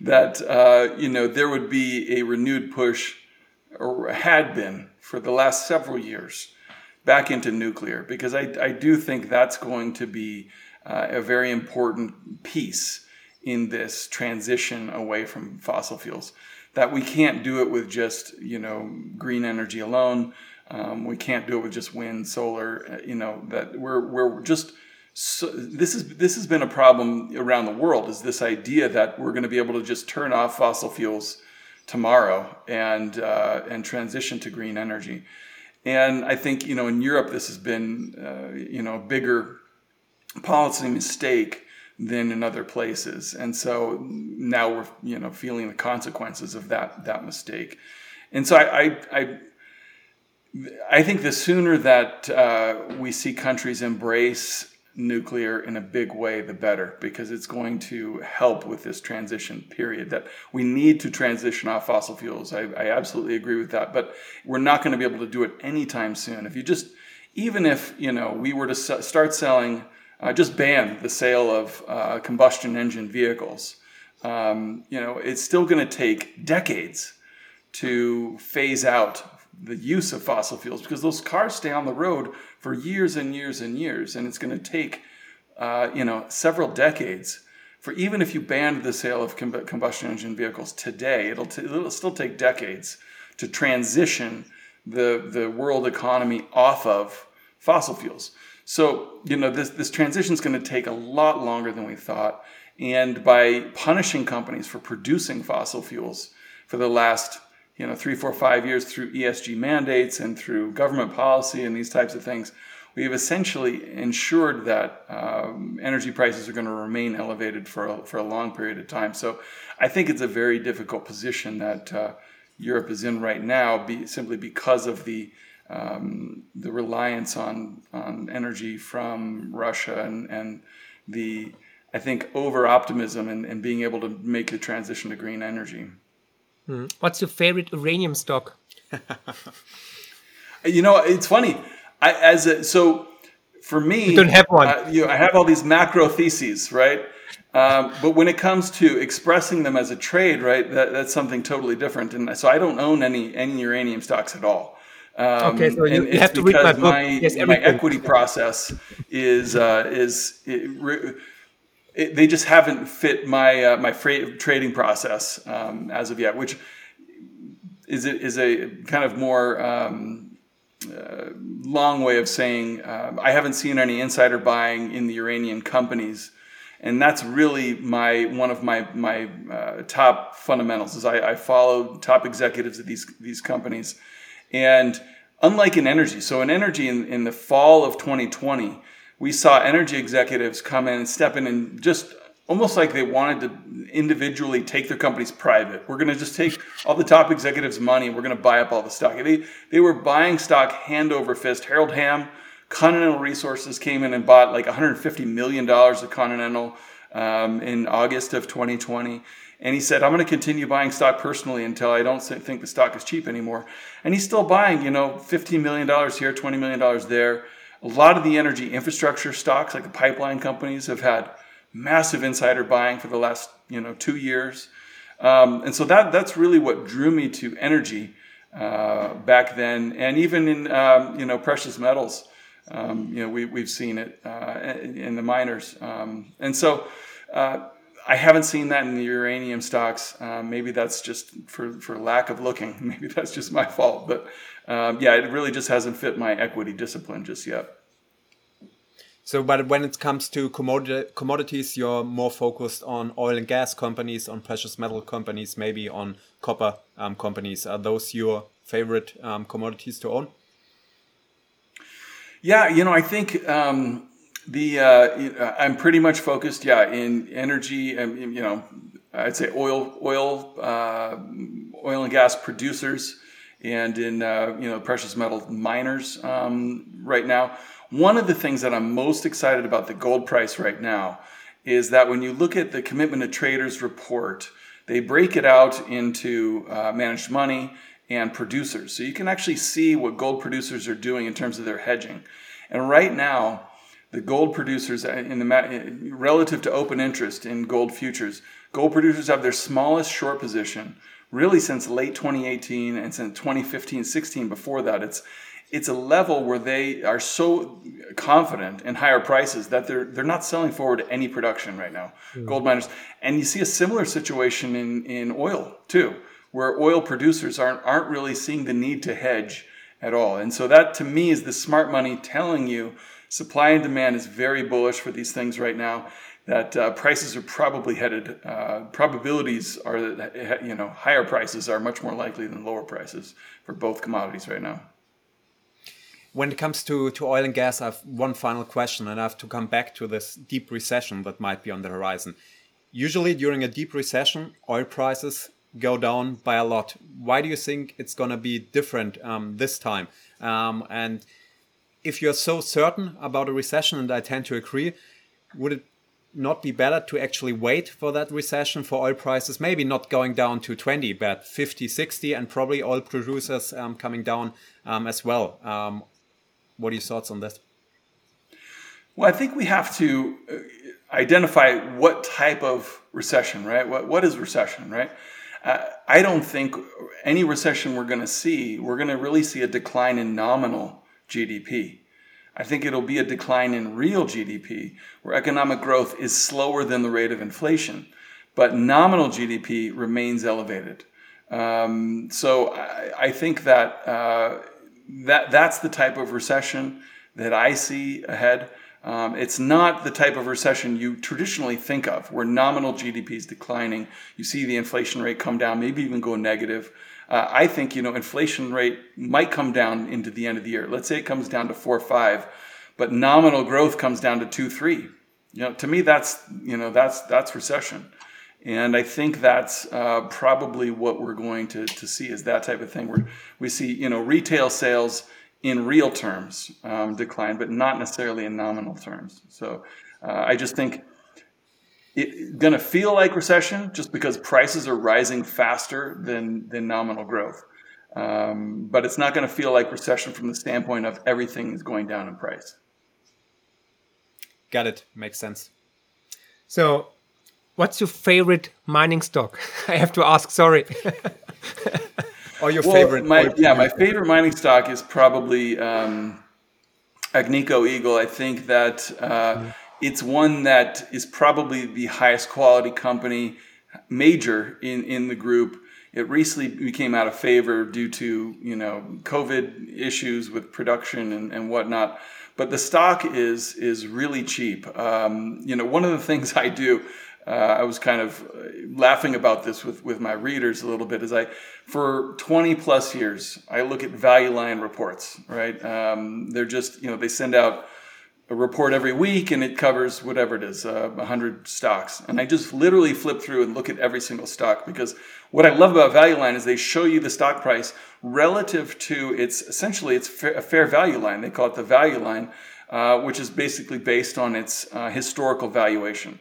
S2: that uh, you know there would be a renewed push or had been for the last several years back into nuclear because I, I do think that's going to be uh, a very important piece in this transition away from fossil fuels that we can't do it with just you know green energy alone um, we can't do it with just wind, solar. Uh, you know that we're we're just so this is this has been a problem around the world. Is this idea that we're going to be able to just turn off fossil fuels tomorrow and uh, and transition to green energy? And I think you know in Europe this has been uh, you know a bigger policy mistake than in other places, and so now we're you know feeling the consequences of that that mistake. And so I, I, I I think the sooner that uh, we see countries embrace nuclear in a big way, the better, because it's going to help with this transition period. That we need to transition off fossil fuels. I, I absolutely agree with that, but we're not going to be able to do it anytime soon. If you just, even if you know, we were to start selling, uh, just ban the sale of uh, combustion engine vehicles. Um, you know, it's still going to take decades to phase out the use of fossil fuels because those cars stay on the road for years and years and years, and it's going to take uh, you know several decades for even if you banned the sale of combustion engine vehicles today, it'll, t- it'll still take decades to transition the the world economy off of fossil fuels. So you know this this transition is going to take a lot longer than we thought, and by punishing companies for producing fossil fuels for the last you know three, four, five years through ESG mandates and through government policy and these types of things, we have essentially ensured that um, energy prices are going to remain elevated for a, for a long period of time. So I think it's a very difficult position that uh, Europe is in right now, be, simply because of the um, the reliance on on energy from Russia and and the I think over optimism and, and being able to make the transition to green energy.
S1: Mm. What's your favorite uranium stock?
S2: you know, it's funny. I, as a, so for me,
S1: you don't have one.
S2: Uh, you know, I have all these macro theses, right? Um, but when it comes to expressing them as a trade, right, that, that's something totally different. And so I don't own any any uranium stocks at all.
S1: Um, okay, so you, you have to read my book.
S2: My, yes, my equity process is uh, is it, it, they just haven't fit my uh, my trading process um, as of yet, which is a, is a kind of more um, uh, long way of saying uh, I haven't seen any insider buying in the uranium companies, and that's really my one of my my uh, top fundamentals. Is I, I follow top executives of these these companies, and unlike in energy, so in energy in, in the fall of 2020 we saw energy executives come in and step in and just almost like they wanted to individually take their companies private. We're going to just take all the top executives' money. and We're going to buy up all the stock. They, they were buying stock hand over fist. Harold Hamm, Continental Resources came in and bought like $150 million of Continental um, in August of 2020. And he said, I'm going to continue buying stock personally until I don't think the stock is cheap anymore. And he's still buying, you know, $15 million here, $20 million there. A lot of the energy infrastructure stocks, like the pipeline companies, have had massive insider buying for the last you know two years, um, and so that that's really what drew me to energy uh, back then, and even in um, you know precious metals. Um, you know we we've seen it uh, in the miners, um, and so. Uh, I haven't seen that in the uranium stocks. Uh, maybe that's just for, for lack of looking. Maybe that's just my fault. But um, yeah, it really just hasn't fit my equity discipline just yet.
S3: So, but when it comes to commodity, commodities, you're more focused on oil and gas companies, on precious metal companies, maybe on copper um, companies. Are those your favorite um, commodities to own?
S2: Yeah, you know, I think um, the uh, I'm pretty much focused, yeah, in energy and you know, I'd say oil, oil, uh, oil and gas producers and in uh, you know precious metal miners um, right now. One of the things that I'm most excited about the gold price right now is that when you look at the commitment of traders report, they break it out into uh, managed money and producers. So you can actually see what gold producers are doing in terms of their hedging. And right now, the gold producers uh, in the relative to open interest in gold futures, gold producers have their smallest short position really since late 2018 and since 2015 16 before that it's it's a level where they are so confident in higher prices that they're they're not selling forward any production right now mm. gold miners and you see a similar situation in in oil too where oil producers aren't aren't really seeing the need to hedge at all and so that to me is the smart money telling you supply and demand is very bullish for these things right now. That uh, prices are probably headed. Uh, probabilities are that you know higher prices are much more likely than lower prices for both commodities right now.
S3: When it comes to, to oil and gas, I have one final question, and I have to come back to this deep recession that might be on the horizon. Usually, during a deep recession, oil prices go down by a lot. Why do you think it's going to be different um, this time? Um, and if you're so certain about a recession, and I tend to agree, would it not be better to actually wait for that recession for oil prices, maybe not going down to 20, but 50, 60, and probably oil producers um, coming down um, as well? Um, what are your thoughts on that?
S2: Well, I think we have to uh, identify what type of recession, right? What, what is recession, right? Uh, I don't think any recession we're going to see, we're going to really see a decline in nominal GDP. I think it'll be a decline in real GDP, where economic growth is slower than the rate of inflation, but nominal GDP remains elevated. Um, so I, I, think that uh, that that's the type of recession that I see ahead. Um, it's not the type of recession you traditionally think of, where nominal GDP is declining. You see the inflation rate come down, maybe even go negative uh, I think you know inflation rate might come down into the end of the year. Let's say it comes down to four or five, but nominal growth comes down to two three. You know, to me that's you know that's that's recession, and I think that's uh, probably what we're going to to see is that type of thing where we see you know retail sales in real terms um, decline, but not necessarily in nominal terms. So uh, I just think going to feel like recession just because prices are rising faster than, than nominal growth. Um, but it's not going to feel like recession from the standpoint of everything is going down in price.
S3: Got it. Makes sense.
S1: So, what's your favorite mining stock? I have to ask. Sorry.
S3: or your well, favorite?
S2: My, yeah, my favorite mining stock is probably um, Agnico Eagle. I think that uh, mm it's one that is probably the highest quality company major in, in the group. It recently became out of favor due to you know COVID issues with production and, and whatnot. But the stock is is really cheap. Um, you know, one of the things I do, uh, I was kind of laughing about this with with my readers a little bit. Is I for 20 plus years I look at value line reports. Right, um, they're just you know they send out a report every week and it covers whatever it is, uh, 100 stocks. And I just literally flip through and look at every single stock because what I love about Value Line is they show you the stock price relative to its essentially it's a fair value line. They call it the value line, uh, which is basically based on its uh, historical valuation.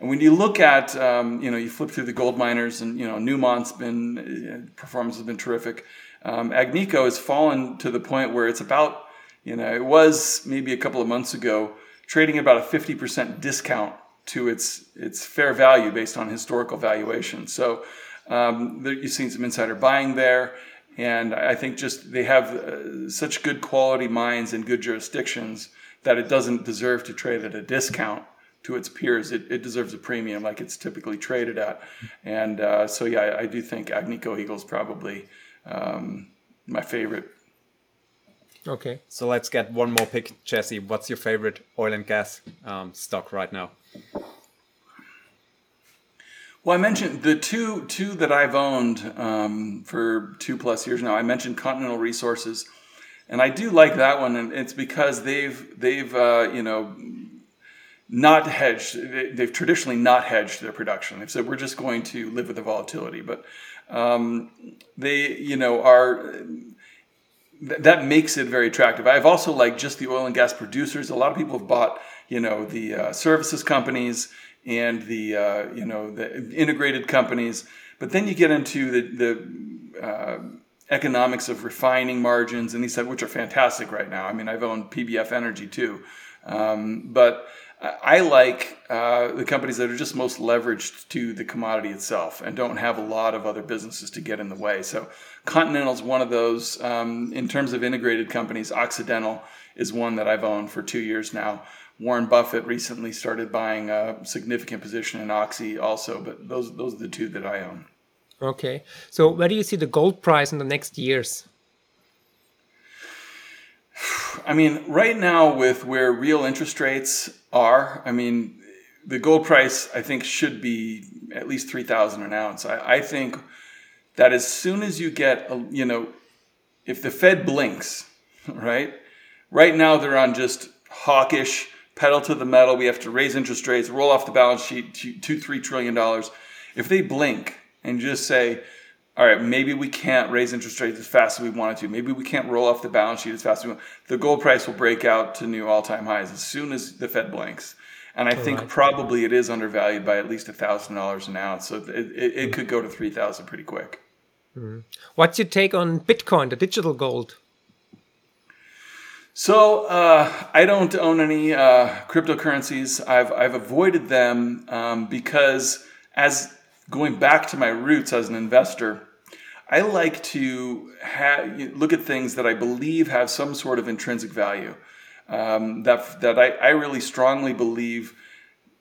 S2: And when you look at, um, you know, you flip through the gold miners and, you know, Newmont's been, uh, performance has been terrific. Um, Agnico has fallen to the point where it's about you know, it was maybe a couple of months ago trading about a 50% discount to its its fair value based on historical valuation. So um, there, you've seen some insider buying there, and I think just they have uh, such good quality mines and good jurisdictions that it doesn't deserve to trade at a discount to its peers. It, it deserves a premium like it's typically traded at, and uh, so yeah, I, I, do think Agnico Eagle is probably um, my favorite
S3: Okay. So let's get one more pick, Jesse. What's your favorite oil and gas um, stock right now?
S2: Well, I mentioned the two two that I've owned um, for two plus years now. I mentioned Continental Resources, and I do like that one, and it's because they've they've uh, you know not hedged. They've traditionally not hedged their production. They've said we're just going to live with the volatility, but um, they you know are th- that makes it very attractive. I've also liked just the oil and gas producers. A lot of people have bought, you know, the uh, services companies and the uh, you know the integrated companies. But then you get into the the uh, economics of refining margins and these which are fantastic right now. I mean, I've owned PBF Energy too, um, but I like uh, the companies that are just most leveraged to the commodity itself and don't have a lot of other businesses to get in the way. So Continental is one of those. Um, in terms of integrated companies, Occidental is one that I've owned for two years now. Warren Buffett recently started buying a significant position in Oxy also, but those those are the two that I own.
S1: Okay, so where do you see the gold price in the next years?
S2: I mean, right now with where real interest rates are, I mean, the gold price I think should be at least three thousand an ounce. I, I, think that as soon as you get, a, you know, if the Fed blinks, right? Right now they're on just hawkish, pedal to the metal. We have to raise interest rates, roll off the balance sheet two, three trillion dollars. If they blink and just say, all right, maybe we can't raise interest rates as fast as we wanted to. Maybe we can't roll off the balance sheet as fast as we want. The gold price will break out to new all-time highs as soon as the Fed blinks. And I all think right. probably it is undervalued by at least thousand dollars an ounce. So it, it, it mm-hmm. could go to three thousand pretty quick.
S1: Mm-hmm. What's your take on Bitcoin, the digital gold?
S2: So uh, I don't own any uh, cryptocurrencies. I've I've avoided them um, because as going back to my roots as an investor I like to look at things that I believe have some sort of intrinsic value. Um, that that I, I really strongly believe,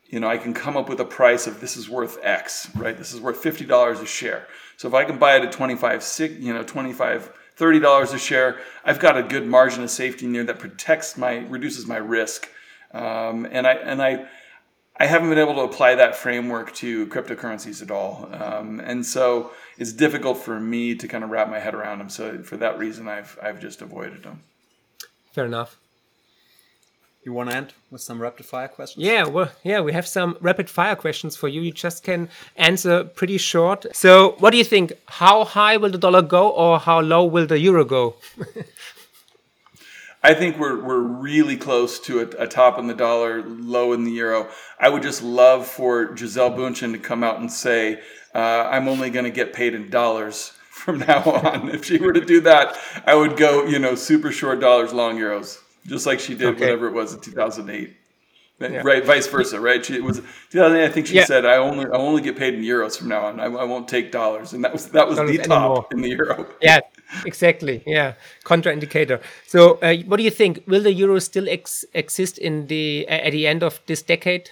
S2: you know, I can come up with a price of this is worth X, right? This is worth fifty dollars a share. So if I can buy it at 25, six, you know, 25, 30 dollars a share, I've got a good margin of safety in there that protects my reduces my risk. Um, and I and I I haven't been able to apply that framework to cryptocurrencies at all. Um, and so it's difficult for me to kind of wrap my head around them. So for that reason, I've, I've just avoided them.
S1: Fair enough.
S3: You want to end with some rapid fire questions?
S1: Yeah, well, yeah, we have some rapid fire questions for you. You just can answer pretty short. So, what do you think? How high will the dollar go, or how low will the euro go?
S2: I think we're we're really close to a, a, top in the dollar, low in the euro. I would just love for Gisele Bündchen to come out and say, uh, "I'm only going to get paid in dollars from now on." if she were to do that, I would go, you know, super short dollars, long euros, just like she did okay. whatever it was in 2008. Yeah. Right, vice versa, right? She was 2008. I think she yeah. said, "I only I only get paid in euros from now on. I, I won't take dollars," and that was that was the top anymore. in the euro.
S1: Yeah, exactly. Yeah, contraindicator. So, uh, what do you think? Will the euro still ex exist in the uh, at the end of this decade?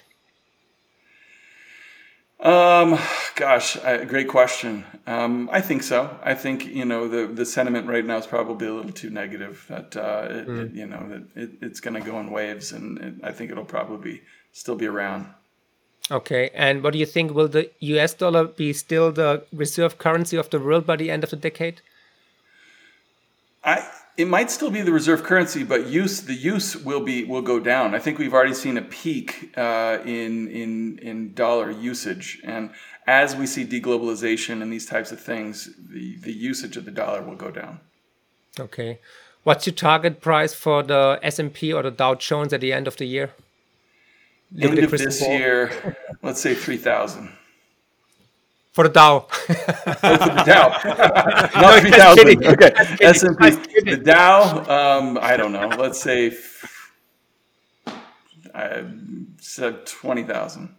S2: Um, gosh, great question. Um, I think so. I think you know the the sentiment right now is probably a little too negative. That uh, it, mm. it, you know that it, it's going to go in waves, and it, I think it'll probably be, still be around.
S1: Okay, and what do you think? Will the U.S. dollar be still the reserve currency of the world by the end of the decade?
S2: I it might still be the reserve currency, but use the use will be will go down. I think we've already seen a peak uh, in in in dollar usage, and as we see deglobalization and these types of things, the the usage of the dollar will go down.
S1: Okay, what's your target price for the S and P or the Dow Jones at the end of the year?
S2: End of this ball. year, let's say three thousand
S1: for the Dow.
S2: oh, for the Dow, not three thousand. Okay, S and P. The Dow. Um, I don't know. Let's say I said twenty thousand.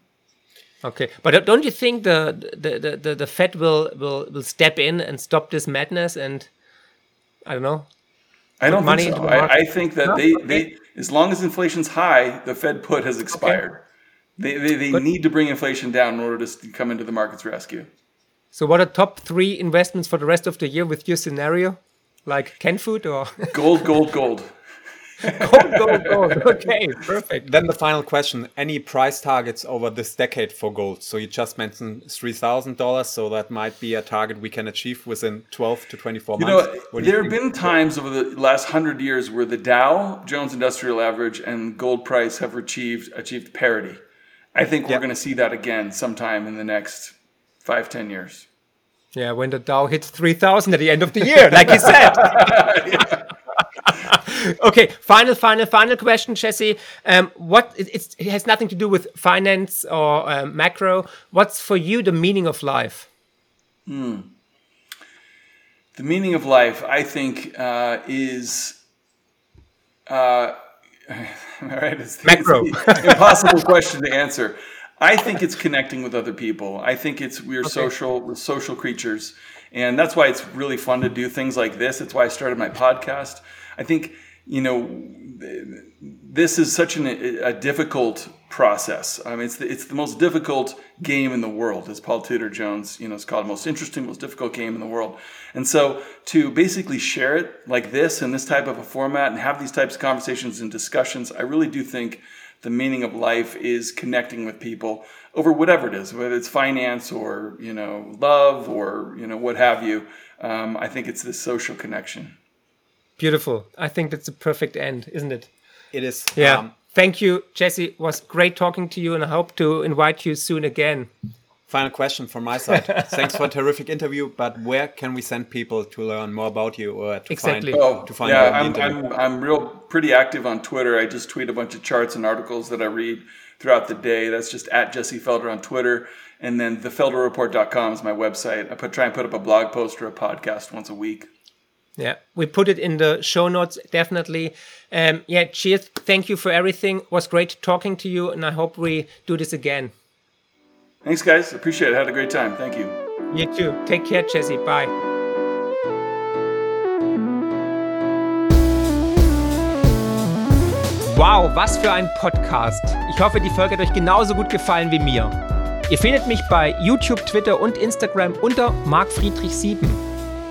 S1: Okay, but don't you think the the, the, the Fed will, will will step in and stop this madness and I don't know.
S2: I don't think so. I, I, think that no? they, they as long as inflation's high, the Fed put has expired. Okay. They, they, they but, need to bring inflation down in order to come into the market's rescue.
S1: So, what are top three investments for the rest of the year with your scenario? Like canned food or
S2: gold, gold, gold.
S1: gold, gold, gold. Okay, perfect.
S3: Then the final question: Any price targets over this decade for gold? So you just mentioned three thousand dollars, so that might be a target we can achieve within twelve to twenty-four you months.
S2: Know, there have been times over the last hundred years where the Dow Jones Industrial Average and gold price have achieved achieved parity. I think we're going to see that again sometime in the next five, ten years.
S1: Yeah, when the Dow hits 3,000 at the end of the year, like you said. okay, final, final, final question, Jesse. Um, what it, it, has nothing to do with finance or um, macro. What's for you the meaning of life?
S2: Hmm. the meaning of life, I think, uh, is. Uh, all right, it's,
S1: Macro.
S2: it's impossible question to answer. I think it's connecting with other people. I think it's we're okay. social, we're social creatures, and that's why it's really fun to do things like this. It's why I started my podcast. I think you know this is such an, a difficult process. I mean, it's the, it's the most difficult game in the world, as Paul Tudor Jones, you know, it's called the most interesting, most difficult game in the world. And so to basically share it like this in this type of a format and have these types of conversations and discussions, I really do think the meaning of life is connecting with people over whatever it is, whether it's finance or you know love or you know what have you. Um, I think it's this social connection.
S1: Beautiful. I think that's a perfect end, isn't it?
S3: It is.
S1: Yeah. Um, Thank you, Jesse. It was great talking to you, and I hope to invite you soon again.
S3: Final question from my side. Thanks for a terrific interview. But where can we send people to learn more about you or to
S1: exactly.
S3: find
S2: oh,
S3: to find
S2: yeah, I'm, I'm, I'm real pretty active on Twitter. I just tweet a bunch of charts and articles that I read throughout the day. That's just at Jesse Felder on Twitter. And then thefelderreport.com is my website. I put try and put up a blog post or a podcast once a week.
S1: Yeah, we put it in the show notes definitely. Um, yeah, cheers. Thank you for everything. It was great talking to you, and I hope we do this again.
S2: Thanks, guys. Appreciate it. Had a great time. Thank you.
S1: You too. Take care, Jesse. Bye. Wow, was für ein Podcast. Ich hoffe, die Folge hat euch genauso gut gefallen wie mir. Ihr findet mich bei YouTube, Twitter und Instagram unter markfriedrich7.